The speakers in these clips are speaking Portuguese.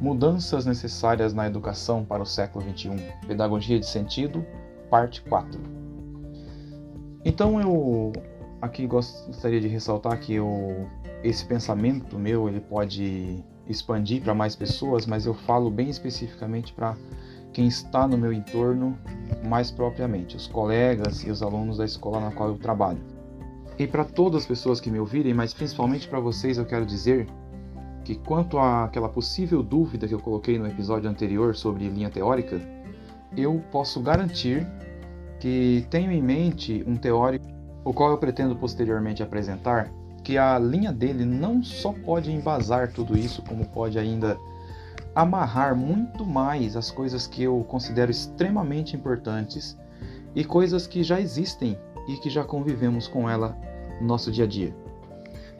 Mudanças necessárias na educação para o século XXI. Pedagogia de sentido, parte 4. Então eu aqui gostaria de ressaltar que eu, esse pensamento meu ele pode expandir para mais pessoas, mas eu falo bem especificamente para quem está no meu entorno mais propriamente, os colegas e os alunos da escola na qual eu trabalho. E para todas as pessoas que me ouvirem, mas principalmente para vocês, eu quero dizer que quanto àquela possível dúvida que eu coloquei no episódio anterior sobre linha teórica, eu posso garantir que tenho em mente um teórico, o qual eu pretendo posteriormente apresentar, que a linha dele não só pode embasar tudo isso, como pode ainda amarrar muito mais as coisas que eu considero extremamente importantes e coisas que já existem e que já convivemos com ela no nosso dia a dia.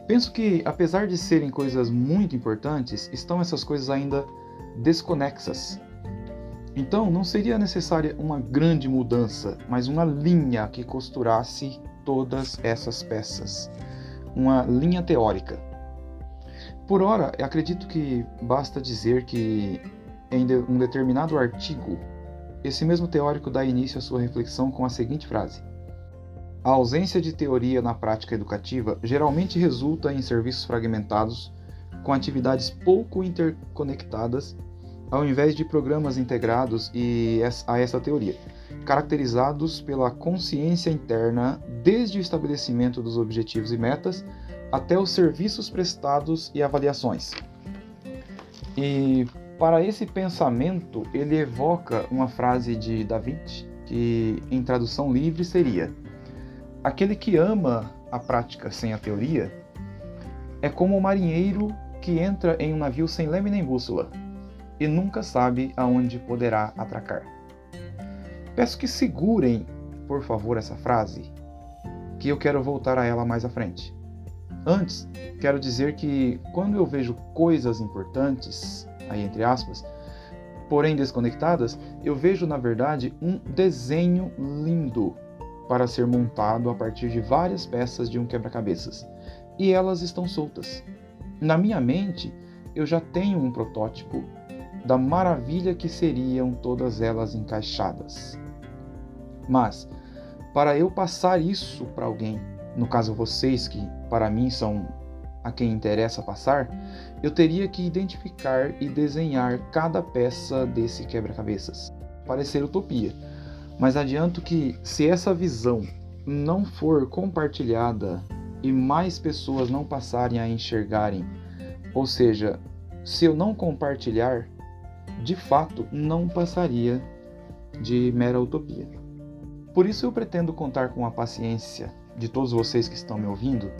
Penso que, apesar de serem coisas muito importantes, estão essas coisas ainda desconexas. Então, não seria necessária uma grande mudança, mas uma linha que costurasse todas essas peças uma linha teórica. Por ora, acredito que basta dizer que em um determinado artigo, esse mesmo teórico dá início à sua reflexão com a seguinte frase: A ausência de teoria na prática educativa geralmente resulta em serviços fragmentados, com atividades pouco interconectadas, ao invés de programas integrados a essa teoria caracterizados pela consciência interna desde o estabelecimento dos objetivos e metas até os serviços prestados e avaliações. E para esse pensamento, ele evoca uma frase de Da Vinci, que em tradução livre seria: Aquele que ama a prática sem a teoria é como o marinheiro que entra em um navio sem leme nem bússola e nunca sabe aonde poderá atracar. Peço que segurem, por favor, essa frase, que eu quero voltar a ela mais à frente. Antes, quero dizer que quando eu vejo coisas importantes, aí entre aspas, porém desconectadas, eu vejo na verdade um desenho lindo para ser montado a partir de várias peças de um quebra-cabeças. E elas estão soltas. Na minha mente, eu já tenho um protótipo da maravilha que seriam todas elas encaixadas. Mas, para eu passar isso para alguém, no caso vocês que para mim são a quem interessa passar, eu teria que identificar e desenhar cada peça desse quebra-cabeças. Parecer utopia, mas adianto que se essa visão não for compartilhada e mais pessoas não passarem a enxergarem, ou seja, se eu não compartilhar, de fato não passaria de mera utopia. Por isso eu pretendo contar com a paciência de todos vocês que estão me ouvindo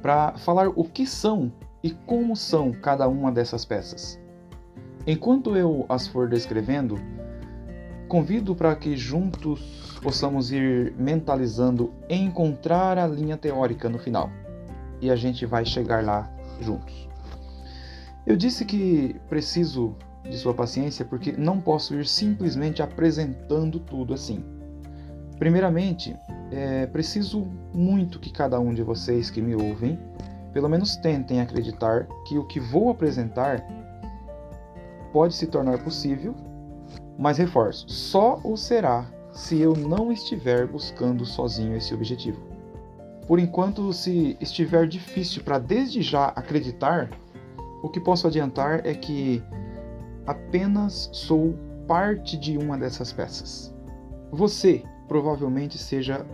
para falar o que são e como são cada uma dessas peças. Enquanto eu as for descrevendo, convido para que juntos possamos ir mentalizando encontrar a linha teórica no final. E a gente vai chegar lá juntos. Eu disse que preciso de sua paciência porque não posso ir simplesmente apresentando tudo assim. Primeiramente, é preciso muito que cada um de vocês que me ouvem, pelo menos tentem acreditar que o que vou apresentar pode se tornar possível, mas reforço, só o será se eu não estiver buscando sozinho esse objetivo. Por enquanto, se estiver difícil para desde já acreditar, o que posso adiantar é que apenas sou parte de uma dessas peças. Você, provavelmente seja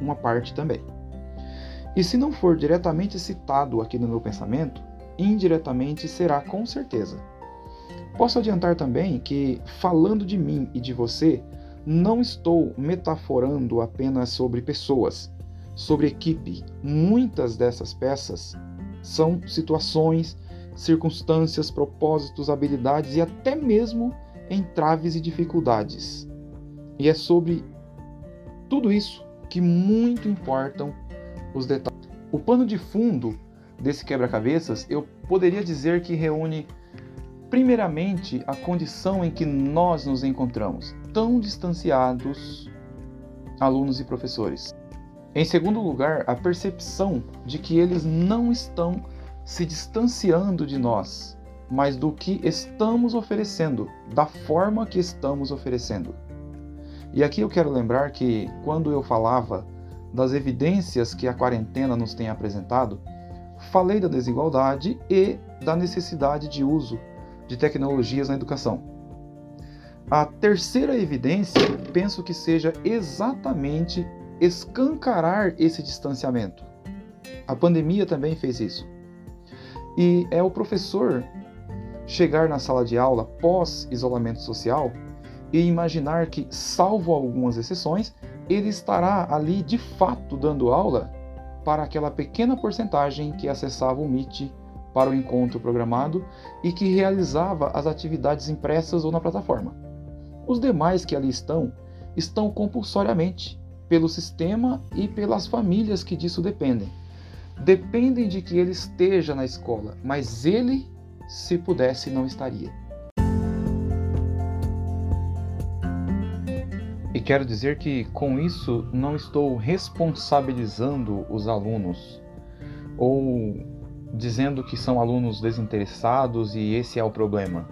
uma parte também. E se não for diretamente citado aqui no meu pensamento, indiretamente será com certeza. Posso adiantar também que, falando de mim e de você, não estou metaforando apenas sobre pessoas, sobre equipe. Muitas dessas peças são situações, circunstâncias, propósitos, habilidades e até mesmo entraves e dificuldades. E é sobre tudo isso que muito importam os detalhes. O pano de fundo desse quebra-cabeças, eu poderia dizer que reúne primeiramente a condição em que nós nos encontramos, tão distanciados, alunos e professores. Em segundo lugar, a percepção de que eles não estão se distanciando de nós, mas do que estamos oferecendo, da forma que estamos oferecendo. E aqui eu quero lembrar que quando eu falava das evidências que a quarentena nos tem apresentado, falei da desigualdade e da necessidade de uso de tecnologias na educação. A terceira evidência, penso que seja exatamente escancarar esse distanciamento. A pandemia também fez isso. E é o professor chegar na sala de aula pós isolamento social e imaginar que, salvo algumas exceções, ele estará ali de fato dando aula para aquela pequena porcentagem que acessava o Meet para o encontro programado e que realizava as atividades impressas ou na plataforma. Os demais que ali estão, estão compulsoriamente, pelo sistema e pelas famílias que disso dependem. Dependem de que ele esteja na escola, mas ele, se pudesse, não estaria. E quero dizer que com isso não estou responsabilizando os alunos ou dizendo que são alunos desinteressados e esse é o problema.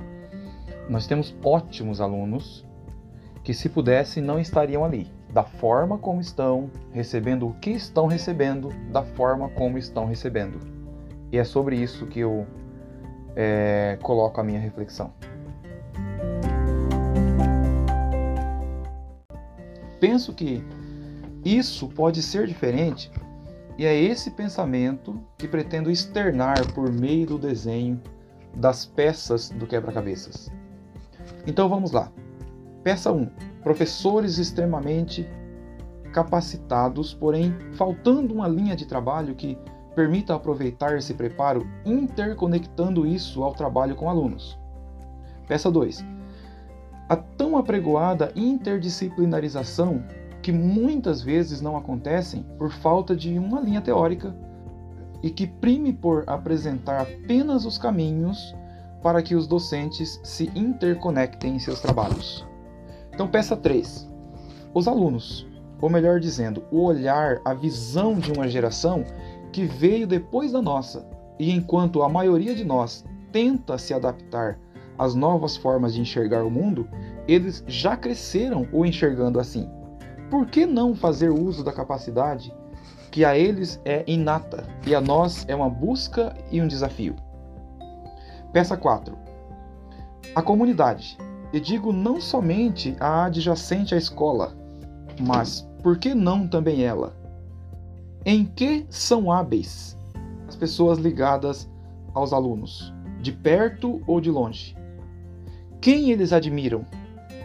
Nós temos ótimos alunos que, se pudessem, não estariam ali, da forma como estão, recebendo o que estão recebendo, da forma como estão recebendo. E é sobre isso que eu é, coloco a minha reflexão. penso que isso pode ser diferente e é esse pensamento que pretendo externar por meio do desenho das peças do quebra-cabeças. Então vamos lá. Peça 1. Professores extremamente capacitados, porém faltando uma linha de trabalho que permita aproveitar esse preparo interconectando isso ao trabalho com alunos. Peça 2 a tão apregoada interdisciplinarização que muitas vezes não acontecem por falta de uma linha teórica e que prime por apresentar apenas os caminhos para que os docentes se interconectem em seus trabalhos. Então, peça 3. Os alunos, ou melhor dizendo, o olhar, a visão de uma geração que veio depois da nossa, e enquanto a maioria de nós tenta se adaptar as novas formas de enxergar o mundo, eles já cresceram o enxergando assim. Por que não fazer uso da capacidade que a eles é inata e a nós é uma busca e um desafio? Peça 4. A comunidade. E digo não somente a adjacente à escola, mas por que não também ela? Em que são hábeis as pessoas ligadas aos alunos, de perto ou de longe? quem eles admiram,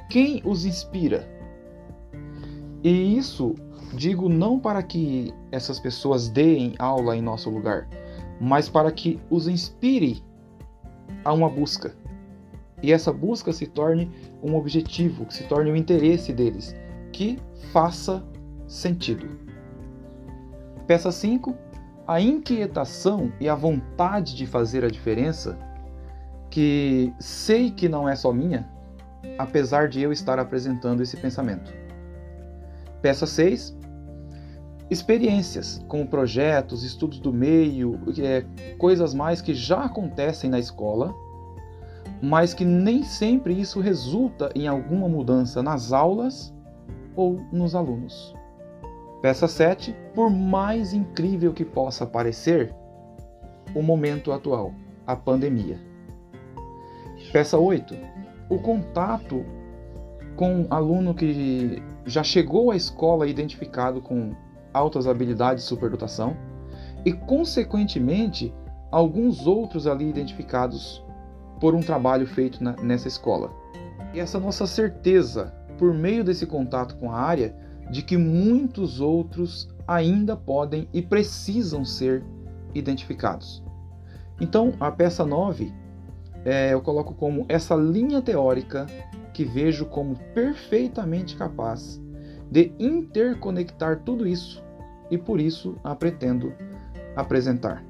quem os inspira. E isso digo não para que essas pessoas deem aula em nosso lugar, mas para que os inspire a uma busca. E essa busca se torne um objetivo, que se torne o um interesse deles, que faça sentido. Peça 5. A inquietação e a vontade de fazer a diferença que sei que não é só minha, apesar de eu estar apresentando esse pensamento. Peça 6. Experiências, como projetos, estudos do meio, é, coisas mais que já acontecem na escola, mas que nem sempre isso resulta em alguma mudança nas aulas ou nos alunos. Peça 7. Por mais incrível que possa parecer, o momento atual, a pandemia. Peça 8. O contato com aluno que já chegou à escola identificado com altas habilidades de superdotação e, consequentemente, alguns outros ali identificados por um trabalho feito na, nessa escola. E essa nossa certeza, por meio desse contato com a área, de que muitos outros ainda podem e precisam ser identificados. Então, a peça 9 é, eu coloco como essa linha teórica que vejo como perfeitamente capaz de interconectar tudo isso e por isso a pretendo apresentar.